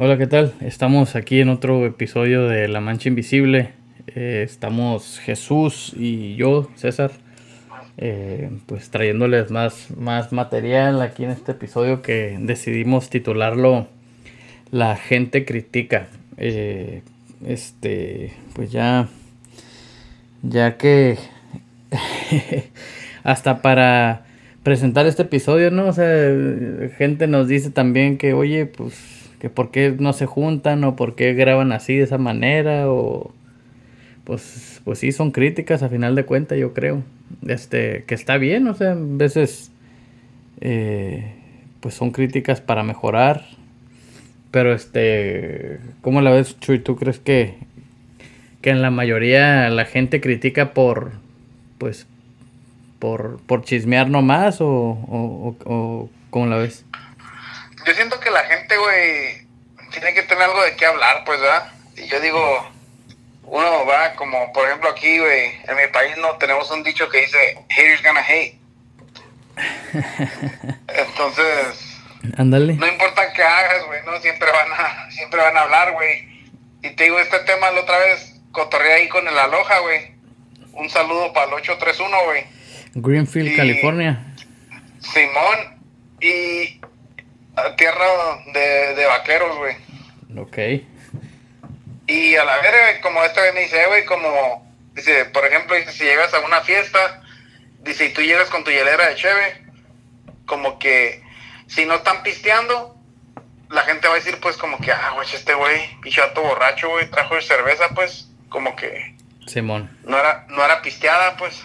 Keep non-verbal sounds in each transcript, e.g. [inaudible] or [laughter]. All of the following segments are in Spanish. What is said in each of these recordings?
Hola, ¿qué tal? Estamos aquí en otro episodio de La Mancha Invisible. Eh, estamos Jesús y yo, César, eh, pues trayéndoles más, más material aquí en este episodio que decidimos titularlo La gente critica. Eh, este, pues ya, ya que [laughs] hasta para presentar este episodio, ¿no? O sea, gente nos dice también que, oye, pues, que por qué no se juntan o por qué graban así de esa manera o... Pues, pues sí, son críticas a final de cuentas, yo creo. Este, que está bien, o sea, a veces, eh, pues son críticas para mejorar. Pero este, ¿cómo la ves, Chuy? ¿Tú crees que, que en la mayoría la gente critica por, pues, por, por chismear nomás o, o, o, cómo la ves? Que la gente, güey, tiene que tener algo de qué hablar, pues, ¿verdad? Y yo digo, uno va como, por ejemplo, aquí, güey, en mi país no tenemos un dicho que dice, haters gonna hate. [laughs] Entonces, ándale. No importa qué hagas, güey, no, siempre van a, [laughs] siempre van a hablar, güey. Y te digo, este tema la otra vez cotorreé ahí con el Aloha, güey. Un saludo para el 831, güey. Greenfield, Y- California. Simón y a tierra de, de vaqueros, güey. Ok. Y a la verga, como este güey me dice, "Eh, güey, como, dice, por ejemplo, dice, si llegas a una fiesta, dice, y tú llegas con tu hielera de cheve, como que si no están pisteando, la gente va a decir, pues, como que, ah, güey, este güey, pichato borracho, güey, trajo de cerveza, pues, como que Simón. no era, no era pisteada, pues.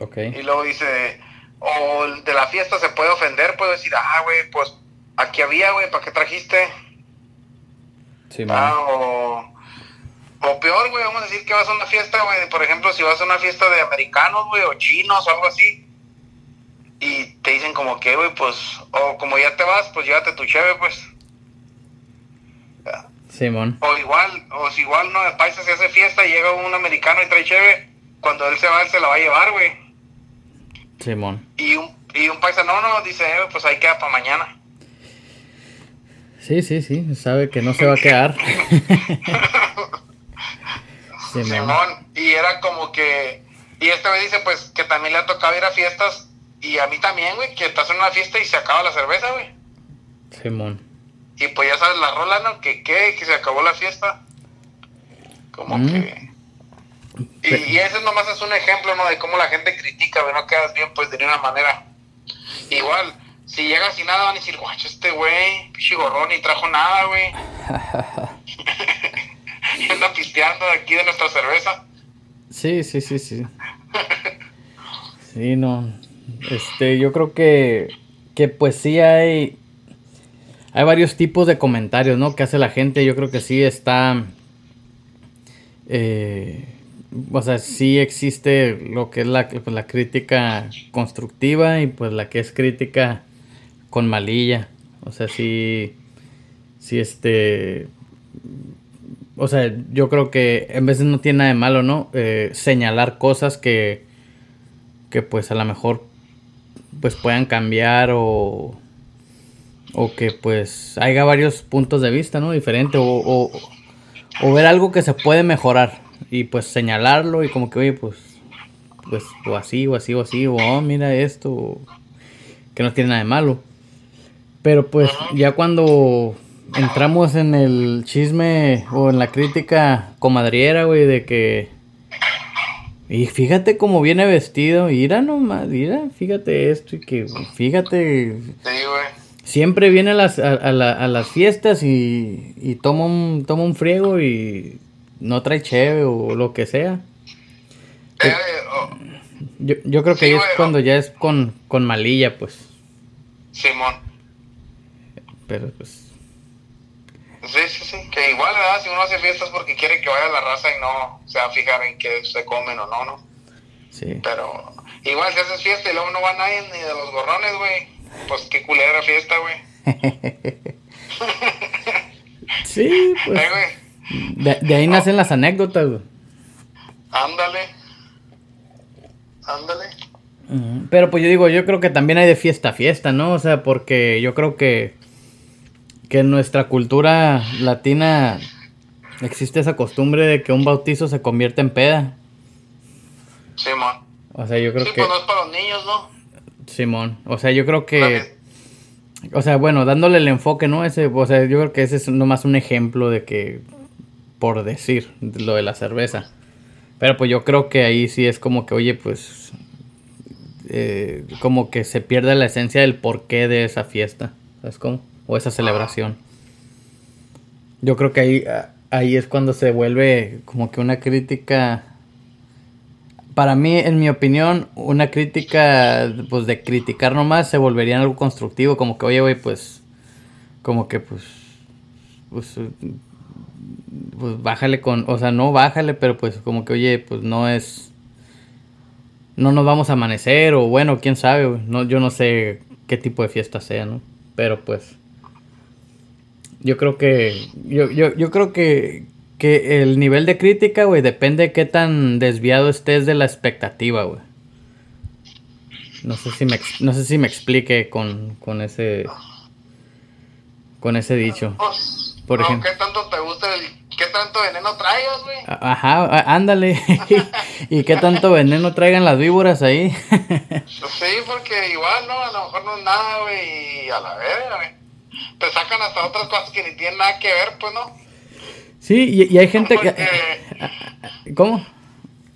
Ok. Y luego dice, o el de la fiesta se puede ofender, puede decir, ah, güey, pues, aquí había, güey, ¿para qué trajiste? Simón. Ah, o, o peor, güey, vamos a decir que vas a una fiesta, güey, por ejemplo, si vas a una fiesta de americanos, güey, o chinos o algo así, y te dicen como que, güey, pues, o como ya te vas, pues llévate tu cheve, pues. Simón. O igual, o si igual, ¿no? De paisa se hace fiesta y llega un americano y trae cheve, cuando él se va, él se la va a llevar, güey. Simón. Y un, y un paisa, no, no, dice, eh, pues ahí queda para mañana. Sí, sí, sí. Sabe que no se va a quedar. [laughs] Simón. Simón, y era como que, y este me dice pues que también le ha tocado ir a fiestas, y a mí también, güey, que estás en una fiesta y se acaba la cerveza, güey. Simón. Y pues ya sabes la rola, ¿no? Que qué, que se acabó la fiesta. Como Mm. que... Y, y ese nomás es un ejemplo, ¿no? De cómo la gente critica, güey, no quedas bien, pues, de ninguna manera. Igual, si llegas sin nada, van a decir, guacho, este güey, pichi gorrón, ni trajo nada, güey. y [laughs] [laughs] anda pisteando de aquí de nuestra cerveza. Sí, sí, sí, sí. Sí, no. Este, yo creo que, que pues sí hay, hay varios tipos de comentarios, ¿no? Que hace la gente. Yo creo que sí está, eh, o sea, sí existe lo que es la, pues, la crítica constructiva y pues la que es crítica con malilla. O sea, sí, sí, este, o sea, yo creo que en veces no tiene nada de malo, ¿no? Eh, señalar cosas que, que pues a lo mejor pues puedan cambiar o, o que pues haya varios puntos de vista, ¿no? Diferente o, o, o ver algo que se puede mejorar y pues señalarlo y como que, oye, pues, pues, o así, o así, o así, o oh, mira esto, o- que no tiene nada de malo. Pero pues ya cuando entramos en el chisme o en la crítica comadriera, güey, de que... Y fíjate cómo viene vestido, mira nomás, mira, fíjate esto y que, fíjate, Sí, güey. siempre viene a las, a, a la- a las fiestas y, y toma, un, toma un friego y no trae cheve o lo que sea. Eh, oh, Yo, yo creo que Sí, ahí es cuando ya es con, con malilla, pues. Simón. Pero pues, Sí, sí, sí. Que igual, ¿verdad? Si uno hace fiestas porque quiere que vaya la raza y no se va a fijar en que se comen o no, ¿no? sí. Pero igual si haces fiesta y luego no va nadie ni de los gorrones, güey. Pues qué culera fiesta, güey. [laughs] Sí, pues. Güey. De, de ahí nacen las anécdotas, güey. Ándale. Ándale. Pero pues yo digo, yo creo que también hay de fiesta a fiesta, ¿no? O sea, porque yo creo que que en nuestra cultura latina existe esa costumbre de que un bautizo se convierte en peda. Simón. O sea, yo creo Sí, que... pues no es para los niños, ¿no? Simón. O sea, yo creo que... O sea, bueno, dándole el enfoque, ¿no? Ese, o sea, yo creo que ese es nomás un ejemplo de que, por decir, lo de la cerveza. Pero pues yo creo que ahí sí es como que, oye, pues, eh, como que se pierde la esencia del porqué de esa fiesta, ¿sabes cómo? O esa celebración. Yo creo que ahí, ah, ahí es cuando se vuelve como que una crítica para mí, en mi opinión, una crítica, pues de criticar nomás, se volvería algo constructivo, como que, oye, güey, pues, como que, pues, pues, pues, bájale con, o sea, no bájale, pero pues, como que, oye, pues, no es, no nos vamos a amanecer, o bueno, quién sabe, no, yo no sé qué tipo de fiesta sea, ¿no? Pero pues, yo creo que, yo, yo, yo creo que, que el nivel de crítica, güey, depende de qué tan desviado estés de la expectativa, güey. No sé si me, no sé si me explique con, con ese, con ese dicho. Pues, Por no, ejemplo. ¿qué tanto te gusta el... ¿Qué tanto veneno traigas, güey? A- Ajá, a- ándale. [laughs] ¿Y qué tanto veneno traigan las víboras ahí? Sí, porque igual, ¿no? A lo mejor no es nada, güey, y a la verga, güey. Te sacan hasta otras cosas que ni tienen nada que ver, pues, ¿no? sí, y, y hay gente que... [laughs] ¿Cómo?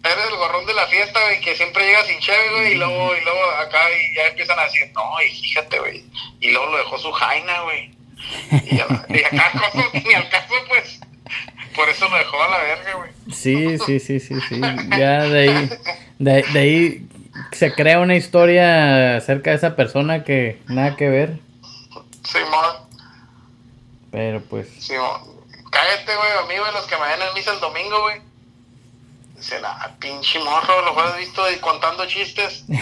eres el gorrón de la fiesta, güey, que siempre llega sin cheve, güey, y luego, y luego acá y ya empiezan a decir, no, y fíjate, güey. Y luego lo dejó su jaina, güey. Y, a la- y [laughs] ni al caso, pues. Por eso lo dejó a la verga, güey. Sí, sí, sí, sí, sí. Ya de ahí, de, de ahí se crea una historia acerca de esa persona que nada que ver. Simón, Pero pues, Simón. Cállate, güey, a mí, güey, los que me ven en misa el domingo, güey. Dicen, ah, pinche morro, lo has visto contando chistes. [laughs]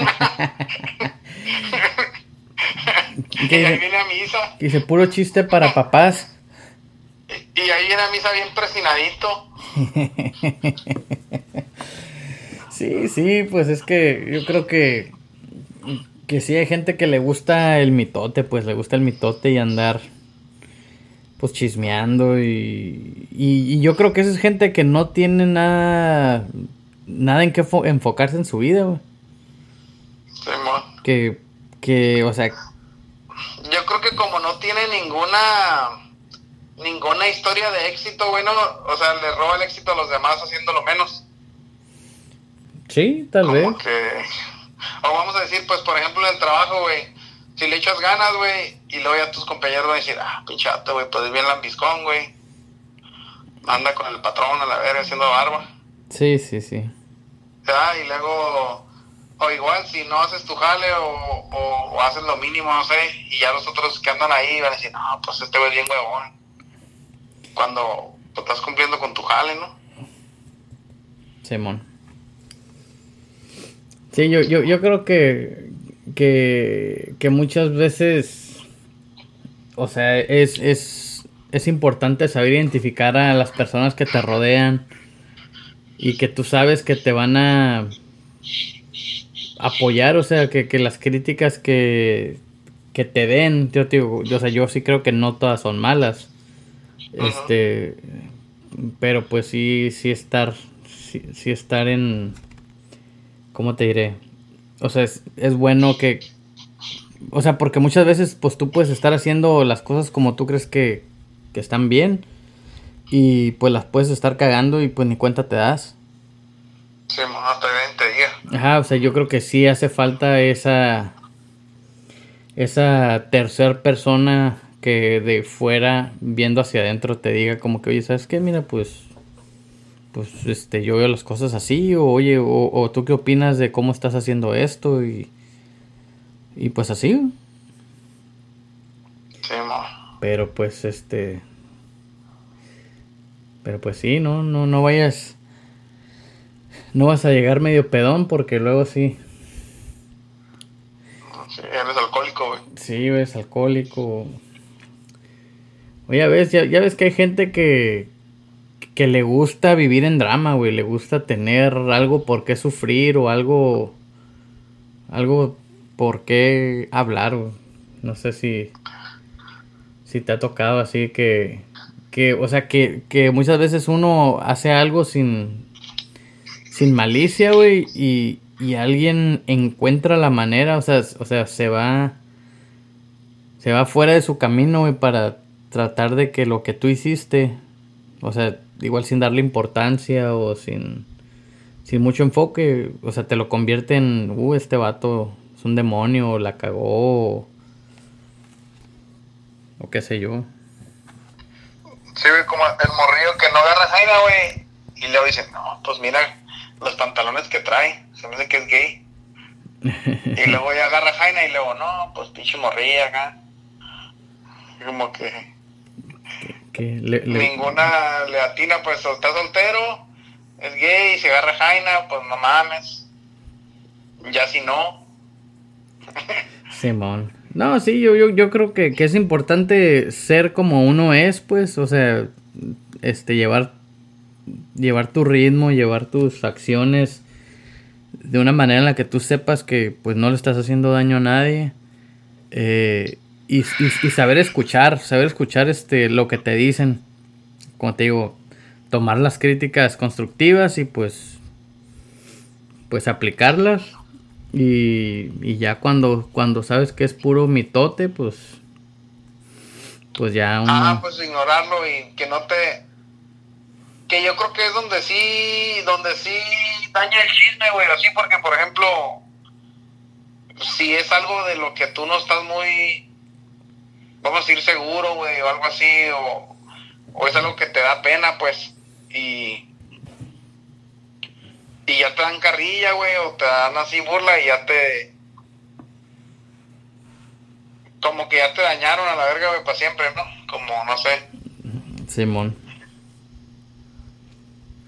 [laughs] [laughs] y ¿Qué ahí viene a misa. Dice puro chiste para [laughs] papás. Y ahí viene a misa bien presinadito. [laughs] Sí, sí, pues es que yo creo que que sí hay gente que le gusta el mitote, pues le gusta el mitote y andar pues chismeando y, y, y yo creo que esa es gente que no tiene nada nada en fo- enfocarse en su vida, güey. Simón. Que que, o sea, Yo creo que como no tiene ninguna ninguna historia de éxito, bueno, o sea, le roba el éxito a los demás haciéndolo menos. sí, tal vez. Como que o vamos a decir, pues por ejemplo en el trabajo, güey, si le echas ganas, güey, y luego ya tus compañeros van a decir, "Ah, pinchato, güey, pues es bien lambiscón, güey." Anda con el patrón a la verga haciendo barba. Sí, sí, sí. ¿verdad? Y luego, o igual, si no haces tu jale o, o- haces lo mínimo, no sé, y ya los otros que andan ahí van a decir, no, pues este güey es bien huevón. Cuando pues, estás cumpliendo con tu jale, ¿no? Simón. Sí, yo, yo, yo creo que, que, que muchas veces, o sea, es, es, es importante saber identificar a las personas que te rodean y que tú sabes que te van a apoyar, o sea, que, que las críticas que, que te den, yo, digo, yo, o sea, yo sí creo que no todas son malas. Este, pero pues sí, sí estar, sí, sí estar en, ¿cómo te diré? O sea, es, es bueno que, o sea, porque muchas veces pues tú puedes estar haciendo las cosas como tú crees que, que están bien y pues las puedes estar cagando y pues ni cuenta te das. Sí, Ajá, o sea, yo creo que sí hace falta esa, esa tercer persona que de fuera viendo hacia adentro te diga como que, oye, ¿sabes qué? Mira, pues, pues, este, yo veo las cosas así, o oye, o, o tú qué opinas de cómo estás haciendo esto y, y pues así. Sí. Pero pues, este, pero pues sí, no, no, no vayas, no vas a llegar medio pedón porque luego sí. Sí, eres alcohólico, güey. Sí, ves, alcohólico. Oye, ya ves, ya, ya ves que hay gente que, que le gusta vivir en drama, güey. Le gusta tener algo por qué sufrir o algo. Algo por qué hablar, güey. No sé si. si te ha tocado así que, que o sea, que, que muchas veces uno hace algo sin, sin malicia, güey, y, y alguien encuentra la manera, o sea, o sea, se va, se va fuera de su camino, güey, para tratar de que lo que tú hiciste, o sea, igual sin darle importancia o sin, sin mucho enfoque, o sea, te lo convierte en, uh, este vato es un demonio, la cagó, o, qué sé yo. Sí, güey, como el morrillo que no agarra jaina, güey, y luego dice, no, pues mira los pantalones que trae, se me hace que es gay. y luego ya agarra jaina y luego, no, pues pinche morrilla acá. Como que Ninguna le atina, pues está soltero, es gay, se agarra Jaina, pues no mames. Ya si no. Simón. No, sí, yo, yo, yo creo que, que, es importante ser como uno es, pues, o sea, este, llevar, llevar tu ritmo, llevar tus acciones de una manera en la que tú sepas que, pues, no le estás haciendo daño a nadie. Eh, y, saber escuchar, saber escuchar este, lo que te dicen. Como te digo, tomar las críticas constructivas y pues, pues aplicarlas. Y, ya cuando, cuando sabes que es puro mitote, pues, pues ya uno... Ah, pues ignorarlo y que no te... Que yo creo que es donde sí, donde sí daña el chisme, güey, así porque, por ejemplo, si es algo de lo que tú no estás muy vamos a ir seguro, güey, o algo así, o, o es algo que te da pena, pues, y, y ya te dan carrilla, güey, o te dan así burla y ya te, como que ya te dañaron a la verga, güey, para siempre, ¿no? Como, no sé. Simón.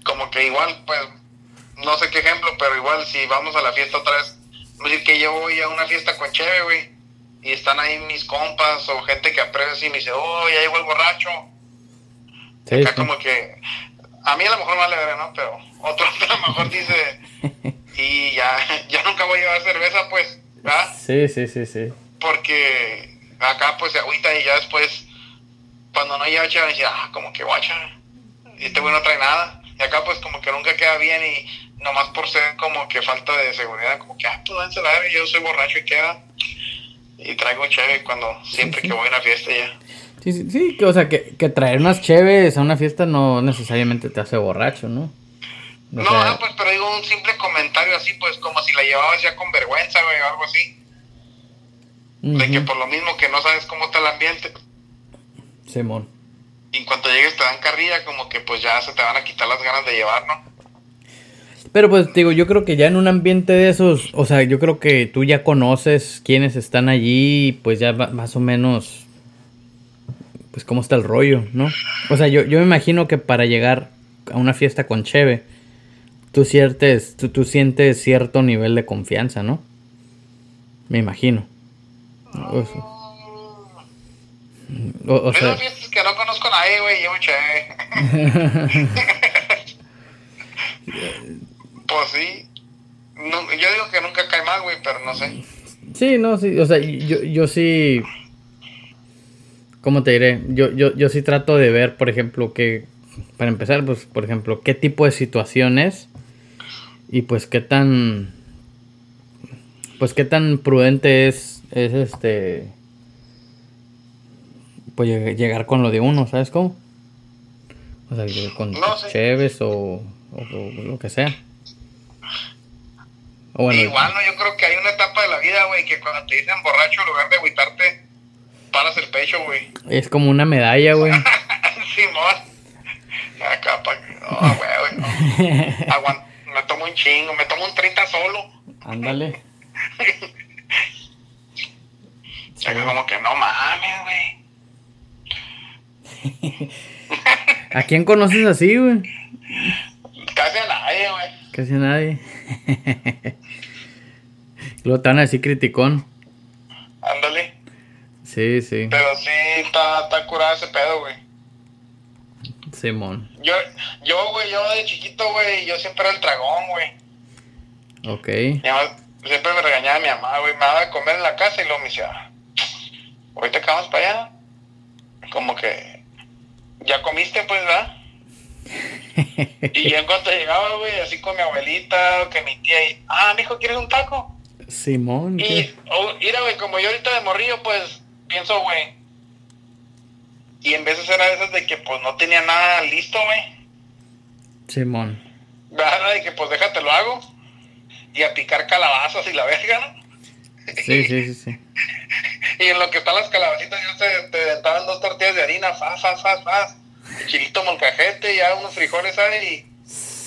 Como que igual, pues, no sé qué ejemplo, pero igual si vamos a la fiesta otra vez, decir que yo voy a una fiesta con Cheve, güey y están ahí mis compas o gente que aprecia y me dice, oh, ya llegó el borracho. Sí, Acá como que, a mí a lo mejor me vale ver, ¿no? Pero otro [laughs] a lo mejor dice, [laughs] y ya, ya nunca voy a llevar cerveza, pues, ¿verdad? Sí, sí, sí, sí. Porque acá pues se agüita y ya después, cuando no lleva chévere, dice, ah, como que guacha, este güey no trae nada. Y acá pues como que nunca queda bien y nomás por ser como que falta de seguridad, como que, ah, pues la ver, yo soy borracho y queda y traigo cheve cuando siempre que voy a una fiesta ya. Sí, sí, sí, que, o sea, que, que traer unas cheves a una fiesta no necesariamente te hace borracho, ¿no? no, no, pues, pero digo un simple comentario así, pues, como si la llevabas ya con vergüenza, güey, o algo así. De que por lo mismo que no sabes cómo está el ambiente. Simón. Y en cuanto llegues te dan carrilla, como que pues ya se te van a quitar las ganas de llevar, ¿no? Pero pues digo, yo creo que ya en un ambiente de esos, o sea, yo creo que tú ya conoces quiénes están allí, pues ya más o menos, pues cómo está el rollo, ¿no? O sea, yo, yo me imagino que para llegar a una fiesta con Cheve, tú sientes, tú, tú sientes cierto nivel de confianza, ¿no? Me imagino. O, sea... fiestas que no conozco a nadie, güey, yo Cheve. [laughs] Pues sí. No, yo digo que nunca cae mal, güey, pero no sé. Sí, no, sí. O sea, yo, yo sí. ¿Cómo te diré? Yo, yo, yo sí trato de ver, por ejemplo, que. Para empezar, pues, por ejemplo, qué tipo de situaciones. Y pues qué tan. Pues qué tan prudente es. Es este. Pues llegar con lo de uno, ¿sabes cómo? O sea, con no, Cheves o, o lo que sea. Igual, ¿no? Yo creo que hay una etapa de la vida, güey, que cuando te dicen borracho, en lugar de agüitarte, paras el pecho, güey. Es como una medalla, güey. [laughs] Simón. Acá, pa... No, güey, no. [laughs] Me tomo un chingo, me tomo un 30 solo. Ándale. [laughs] sí. como que no mames, güey. ¿A quién conoces así, güey? Casi a nadie, güey. Casi a nadie. Lo tan así criticón. Ándale. Sí, sí. Pero sí, está, está curado ese pedo, güey. Simón. Yo, yo, güey, yo de chiquito, güey, yo siempre era el dragón, güey. Ok. siempre me regañaba mi mamá, güey. Me daba de comer en la casa y luego me decía, ahorita vamos para allá. que, ya comiste, pues, ¿verdad? [laughs] y yo en cuanto llegaba, güey, así con mi abuelita, que mi tía, y, ah, mijo, ¿quieres un taco? Simón. Y, oh, mira, güey, como yo ahorita de morrillo, pues, pienso, güey, y en veces era esas de que, pues, no tenía nada listo, güey. Simón. ¿Verdad? De que, pues, déjate lo hago. Y a picar calabazas y la verga, ¿no? Sí, sí, sí, sí. [laughs] y en lo que están las calabacitas, ya te, te aventaban dos tortillas de harina, faz, faz, faz, faz. Chilito molcajete, ya unos frijoles ahí.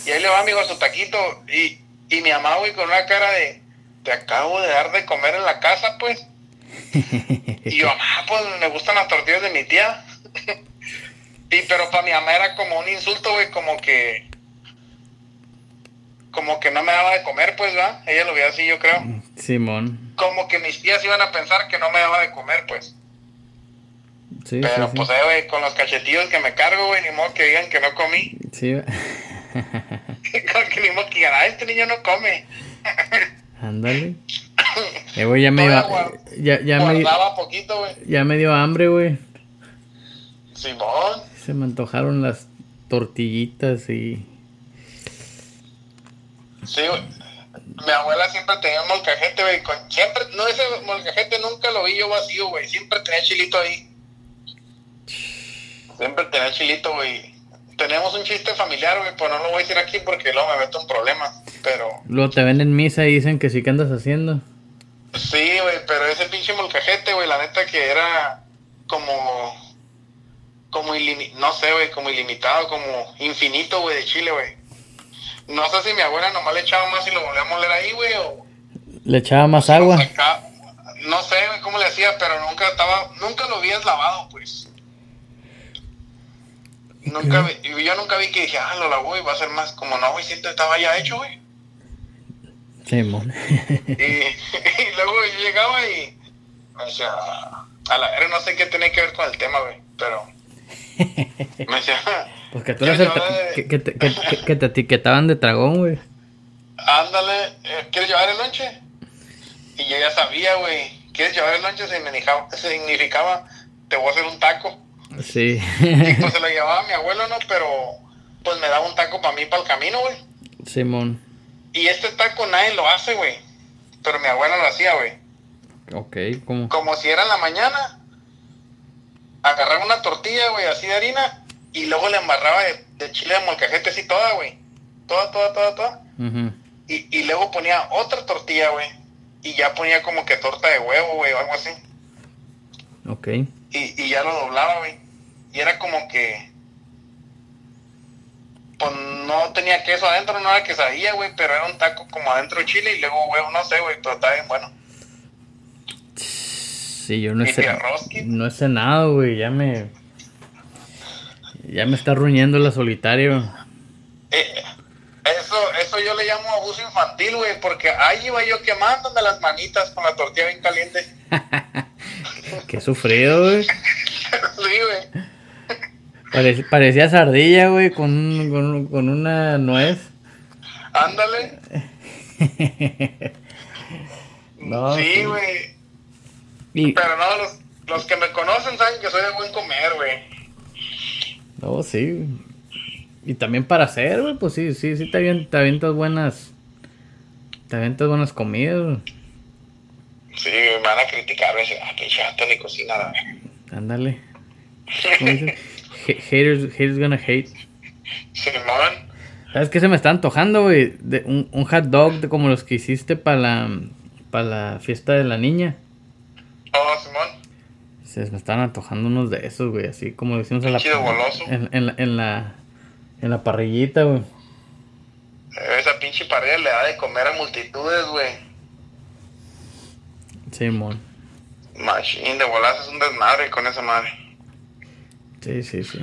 Y, y ahí le va, amigo, a su taquito. Y, y mi mamá, güey, con una cara de, te acabo de dar de comer en la casa, pues. [laughs] y yo, mamá, pues me gustan las tortillas de mi tía. [laughs] y pero para mi mamá era como un insulto, güey, como que como que no me daba de comer, pues, ¿va? Ella lo veía así, yo creo. Simón. Como que mis tías iban a pensar que no me daba de comer, pues. Sí, Pero sí, pues, eh, güey, con los cachetillos que me cargo, güey, ni modo que digan que no comí. sí. [laughs] [laughs] Como que ni modo que digan, ah, este niño no come. [laughs] Ándale. Eh, güey, ya me dio, guar- ya, ya me, Guardaba poquito, güey. ya me dio hambre, güey. Simón. Se me antojaron las tortillitas y... Sí. Mi abuela siempre tenía un molcajete, güey. con- Siempre, no, ese molcajete nunca lo vi yo vacío, güey. Siempre tenía chilito ahí. Siempre tenía chilito, güey. Tenemos un chiste familiar, güey, pues no lo voy a decir aquí porque luego me meto en problemas. Pero, Luego te ven en misa y dicen que sí que andas haciendo. sí, güey, pero ese pinche molcajete, güey, la neta que era como, como ilimi- no sé, güey, como ilimitado, como infinito, güey, de chile, güey. No sé si mi abuela nomás le echaba más y lo volvía a moler ahí, güey, o... Le echaba más agua. Acá, no sé cómo le hacía, pero nunca estaba, nunca lo habías lavado, pues. Nunca vi- y yo nunca vi que dije, ah, lo lavó y va a ser más como no, güey, siento estaba ya hecho, güey. Simón. Y, [laughs] y luego yo llegaba y me decía, a la verga, no sé qué tenía que ver con el tema, güey, pero me decía, [laughs] Pues que tú eras el tra- que, que, te- que, que- que te etiquetaban de tragón, güey. ándale, eh, ¿quieres llevar el lonche? Y yo ya sabía, güey, ¿quieres llevar el lonche? Significaba, significaba te voy a hacer un taco. Sí. Y pues se lo llevaba a mi abuelo, ¿no? Pero pues me daba un taco para mí, para el camino, güey. Simón. Y este taco nadie lo hace, güey. Pero mi abuela lo hacía, güey. Ok, ¿cómo? Como si era en la mañana, agarraba una tortilla, güey, así de harina, y luego le embarraba de, de chile de molcajete así toda, güey. Toda, toda, toda, toda. Y, y luego ponía otra tortilla, güey. Y ya ponía como que torta de huevo, güey, o algo así. Ok. y, y ya lo doblaba, güey. Y era como que. Pues no tenía queso adentro, no era quesadilla, güey, pero era un taco como adentro de chile y luego huevo, no sé, güey, pero está bien bueno. Sí, yo no ¿Y sé. Pierroski? No he cenado, güey. Ya me. Ya me está ruñendo la solitario. Eh, eso, eso yo le llamo abuso infantil, güey, porque ahí iba yo quemándome las manitas con la tortilla bien caliente. [laughs] Qué sufrido, güey. [laughs] sí, güey. Parec- parecía sardilla, güey, con, un- con, con una nuez. Ándale. [laughs] No, sí. güey. Y, Pero no, los, los que me conocen saben que soy de buen comer, güey. no, sí. Y también para hacer, güey, pues sí, sí, sí, te avientas, te avientas buenas. Te avientas buenas comidas, güey. Sí, me van a criticar, dicen, ah, pinche ni cocina, la verga". Ándale. Haters, haters gonna hate. Simón. ¿Sabes qué se me está antojando, güey? De un, un hot dog de como los que hiciste para la, para la fiesta de la niña. Oh, Simón. Se me están antojando unos de esos, güey, así como lo hicimos en la, en, en la, en la, en la parrillita, güey. Esa pinche pared le da de comer a multitudes, güey. Simón. Machine de bolas es un desmadre con esa madre. Sí, sí, sí.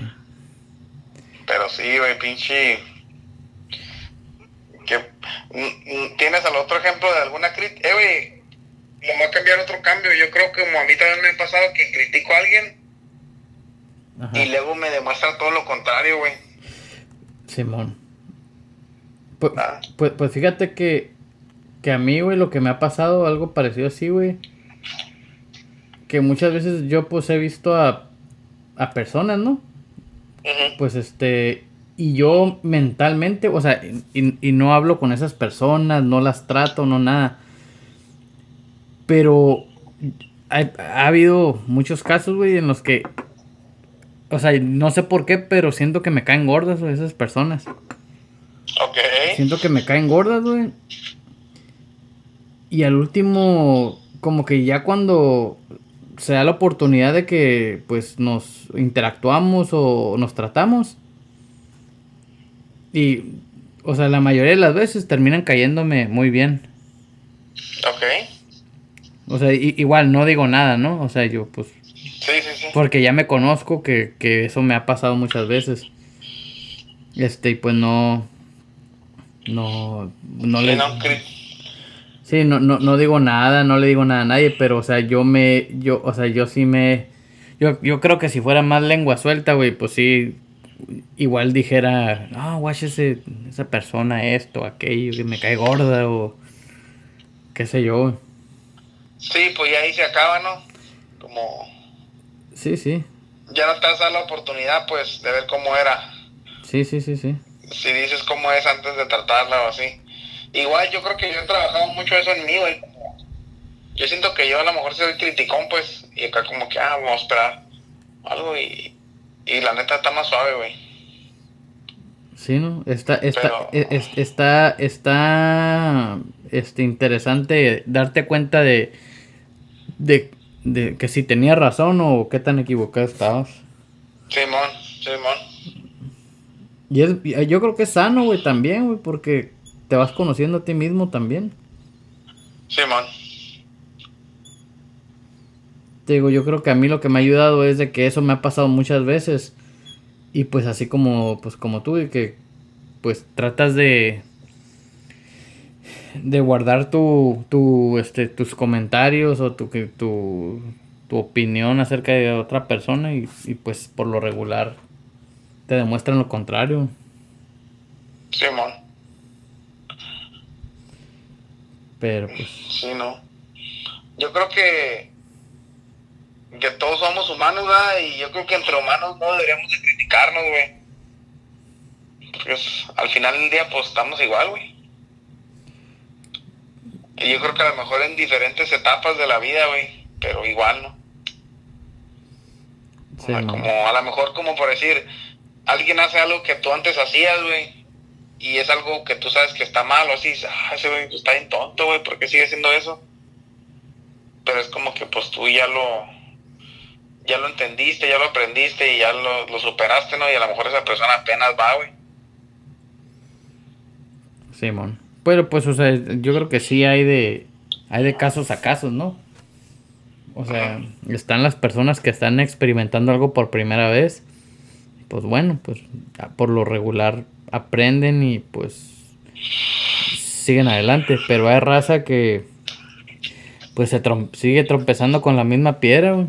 Pero sí, güey, pinche. Que, mm, mm, ¿Tienes al otro ejemplo de alguna crítica? Eh, güey, me voy a cambiar otro cambio. Yo creo que como a mí también me ha pasado que critico a alguien Ajá. y luego me demuestra todo lo contrario, güey. Simón. Pues, Ah. pues, pues fíjate que, que a mí, güey, lo que me ha pasado, algo parecido así, güey. Que muchas veces yo pues he visto a, a personas, ¿no? Pues este, y yo mentalmente, o sea, y, no hablo con esas personas, no las trato, no nada. Pero ha, habido muchos casos, güey, en los que, o sea, no sé por qué, pero siento que me caen gordas, esas personas. Ok. Siento que me caen gordas, güey. Y al último, como que ya cuando se da la oportunidad de que, pues, nos interactuamos o nos tratamos, y, o sea, la mayoría de las veces terminan cayéndome muy bien. Ok. O sea, igual no digo nada, ¿no? O sea, yo pues... Sí, sí, sí. Porque ya me conozco que, eso me ha pasado muchas veces. Este, y pues no... No... No le... sí, no, no, no digo nada, no le digo nada a nadie, pero, o sea, yo me... Yo, o sea, yo sí me... Yo, yo creo que si fuera más lengua suelta, güey, pues sí igual dijera, no, watch ese, esa persona esto, aquello, que me cae gorda o qué sé yo. Sí, pues ya ahí se acaba, ¿no? Como... Sí, sí. Ya no te has dado la oportunidad, pues, de ver cómo era. Sí, sí, sí, sí. Si dices cómo es antes de tratarla o así. Igual yo creo que yo he trabajado mucho eso en mí, güey. Yo siento que yo a lo mejor soy criticón, pues, y acá como que, ah, vamos a esperar algo y, y la neta está más suave, güey. Sí, ¿no? Está, está, e, está, está, este, interesante darte cuenta de, de, de que si tenía razón o qué tan equivocado estabas. Simón, Simón. Y es, yo creo que es sano, güey, también, güey, porque te vas conociendo a ti mismo también. Simón. Te digo, yo creo que a mí lo que me ha ayudado es de que eso me ha pasado muchas veces. Y pues así como, pues como tú, y que pues tratas de de guardar tu, tu este tus comentarios o tu, tu, tu opinión acerca de otra persona y, y pues por lo regular te demuestran lo contrario. Simón. Pero pues. Sí, no. Yo creo que que todos somos humanos, ¿verdad? Y yo creo que entre humanos no deberíamos de criticarnos, güey. Porque al final del día, pues estamos igual, güey. Y yo creo que a lo mejor en diferentes etapas de la vida, güey, pero igual, ¿no? como a lo mejor como por decir, alguien hace algo que tú antes hacías, güey, y es algo que tú sabes que está mal, o así, ah, ese güey está bien tonto, güey, ¿por qué sigue haciendo eso? Pero es como que pues tú ya lo, ya lo entendiste, ya lo aprendiste y ya lo, superaste, ¿no? Y a lo mejor esa persona apenas va, güey. Simón. Pero pues, o sea, yo creo que sí hay de, hay de casos a casos, ¿no? O sea, están las personas que están experimentando algo por primera vez. Pues bueno, pues por lo regular aprenden y pues siguen adelante. Pero hay raza que pues se sigue trompezando con la misma piedra.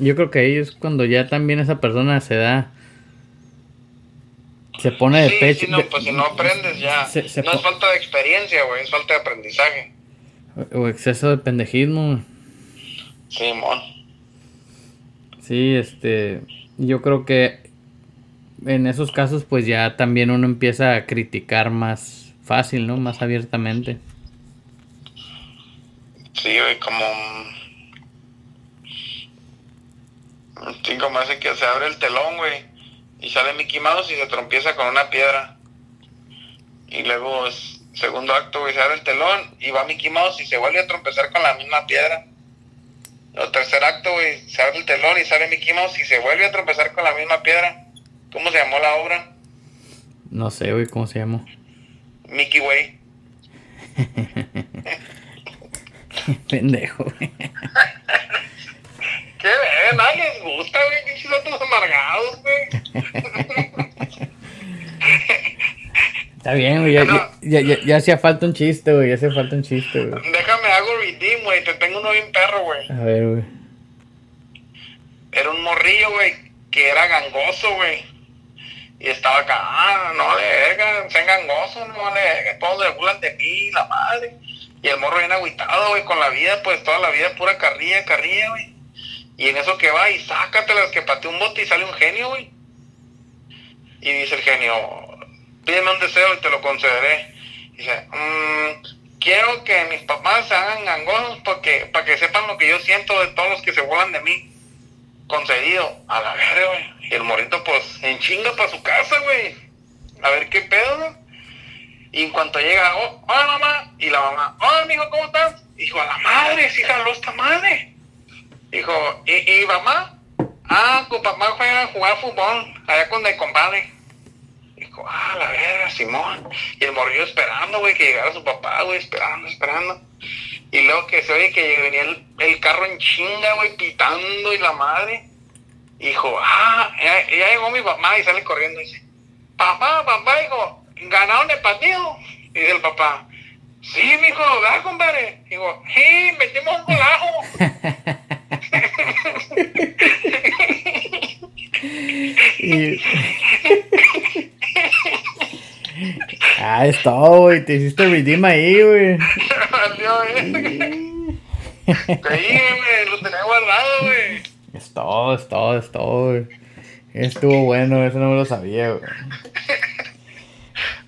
Yo creo que ahí es cuando ya también esa persona se da. Se pone de pecho. Sí, no, pues si no aprendes ya. no es falta de experiencia, güey, es falta de aprendizaje. O exceso de pendejismo. Sí, mon. Sí, este. Yo creo que en esos casos, pues ya también uno empieza a criticar más fácil, ¿no? Más abiertamente. Sí, güey, como Sí, como hace que se abre el telón, güey. Y sale Mickey Mouse y se trompieza con una piedra. Y luego, segundo acto, güey, se abre el telón y va Mickey Mouse y se vuelve a trompezar con la misma piedra. El tercer acto, güey, se abre el telón y sale Mickey Mouse y se vuelve a tropezar con la misma piedra. ¿Cómo se llamó la obra? No sé, güey, ¿cómo se llamó? Mickey Way. [laughs] Pendejo, güey. [laughs] ¿Qué ven? Nadie les gusta, güey. Qué chilotos amargados, güey. Está bien, güey. Ya, ya, ya, ya, hacía falta un chiste, güey. Ya hacía falta un chiste, güey. Déjame hago redeem, güey. Te tengo uno bien perro, güey. A ver, güey. Era un morrillo, güey, que era gangoso, güey. Y estaba acá, ah, no le verga, sean gangosos, no le verga. Todos le burlan de mí, la madre. Y el morro bien agüitado, güey, con la vida, pues toda la vida pura carrilla, carrilla, güey. Y en eso que va y sácatelas que pateó un bote y sale un genio, güey. Y dice el genio, pídeme un deseo y te lo concederé. Dice, mmm, quiero que mis papás se hagan gangosos porque, para que sepan lo que yo siento de todos los que se burlan de mí. Concedido. A la verga, güey. Y el morrito, pues, en chinga para su casa, güey. A ver qué pedo, ¿no? Y en cuanto llega, oh, hola mamá, y la mamá, hola amigo, ¿cómo estás? Hijo, a la madre, sí jaló esta madre. Dijo, ¿y, y mamá? Ah, tu papá juega a jugar fútbol allá con el compadre. Dijo, ah, la verga, Simón. Y el morrillo esperando, güey, que llegara su papá, güey, esperando, esperando. Y luego que se oye que venía el, carro en chinga, güey, pitando y la madre. Dijo, ah, ya, llegó mi papá y sale corriendo y dice, papá, papá, hijo, ¿ganaron el partido? Y dice el papá, sí, mijo, ¿verdad, compadre? Digo, sí, metimos un golazo. [laughs] Y... ah, es todo, güey. Te hiciste redeem ahí, güey. Te güey, lo tenía guardado, güey. Es todo, es todo, es todo, güey. Estuvo bueno, eso no me lo sabía, güey.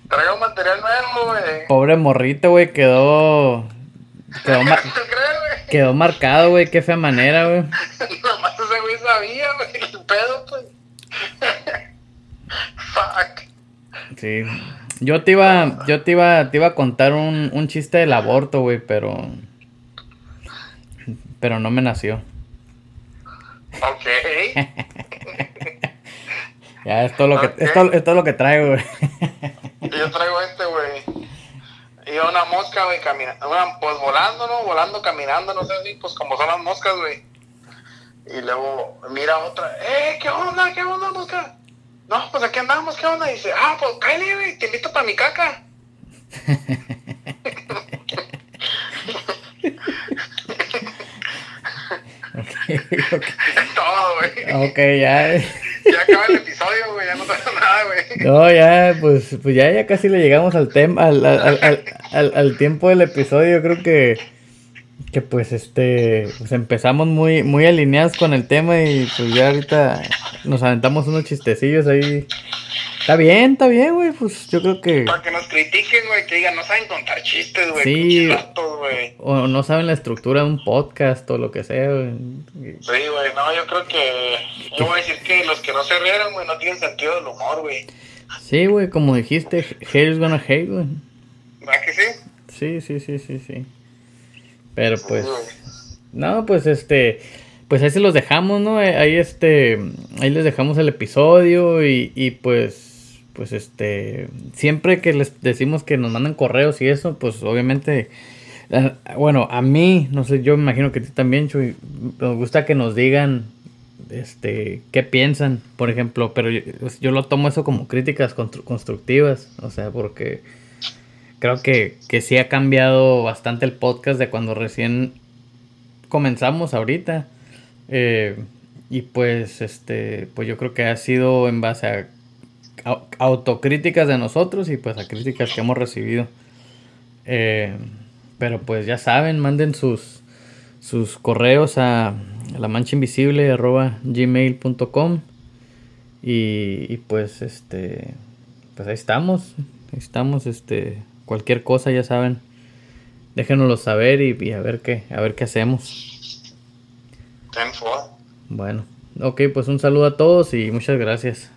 Traigo material nuevo, güey. Pobre morrito, güey, quedó. [laughs] quedó marcado, güey. Qué fea manera, güey. [laughs] Nomás ese güey sabía, güey, el pedo, pues. [laughs] Fuck. Sí. Yo te iba, yo te iba, te iba a contar un, un chiste del aborto, güey, pero. Pero no me nació. Ok. [laughs] Ya, es todo lo que, Ok. es todo, es lo que traigo, güey. Yo traigo este, güey. Y una mosca, güey, caminando. Pues volando, ¿no? Volando, caminando, no sé si, pues como son las moscas, güey. Y luego mira otra. ¡Eh, qué onda, qué onda, mosca! No, pues aquí andamos, ¿qué onda? Y dice, ah, pues cállate, güey, te invito para mi caca. [laughs] Ok, ok. Es [laughs] todo, güey. Ok, ya. Ya acaba el episodio, güey, ya no pasa nada, güey. No, ya, pues, pues ya, ya casi le llegamos al tema, al, al, al, al- tiempo del episodio. Creo que, que pues este, pues empezamos muy, muy alineados con el tema y pues ya ahorita nos aventamos unos chistecillos ahí. Está bien, está bien, güey, pues yo creo que Para que nos critiquen, güey, que digan, no saben contar chistes, güey. Sí. güey. o no saben la estructura de un podcast o lo que sea, güey. Sí, güey, no, yo creo que. Yo voy a decir que los que no se rieron, güey, no tienen sentido del humor, güey. Sí, güey, como dijiste, haters gonna hate, güey. ¿Verdad que sí? Sí, sí, sí, sí, sí. Pero pues, Sí, no, pues este, pues ahí se los dejamos, ¿no? Ahí este, ahí les dejamos el episodio y, y pues, pues este, siempre que les decimos que nos mandan correos y eso, pues obviamente, eh, bueno, a mí, no sé, yo me imagino que a ti también, Chuy, nos gusta que nos digan, este, qué piensan, por ejemplo, pero yo, yo lo tomo eso como críticas constru- constructivas, o sea, porque creo que, que sí ha cambiado bastante el podcast de cuando recién comenzamos ahorita. Eh, y pues, este, pues yo creo que ha sido en base a autocríticas de nosotros y pues a críticas que hemos recibido. Eh, pero pues ya saben, manden sus, sus correos a la mancha invisible gmail.com y, y pues este pues ahí estamos. Ahí estamos este cualquier cosa ya saben. Déjenoslo saber y, y a ver qué a ver qué hacemos. Bueno ok pues un saludo a todos y muchas gracias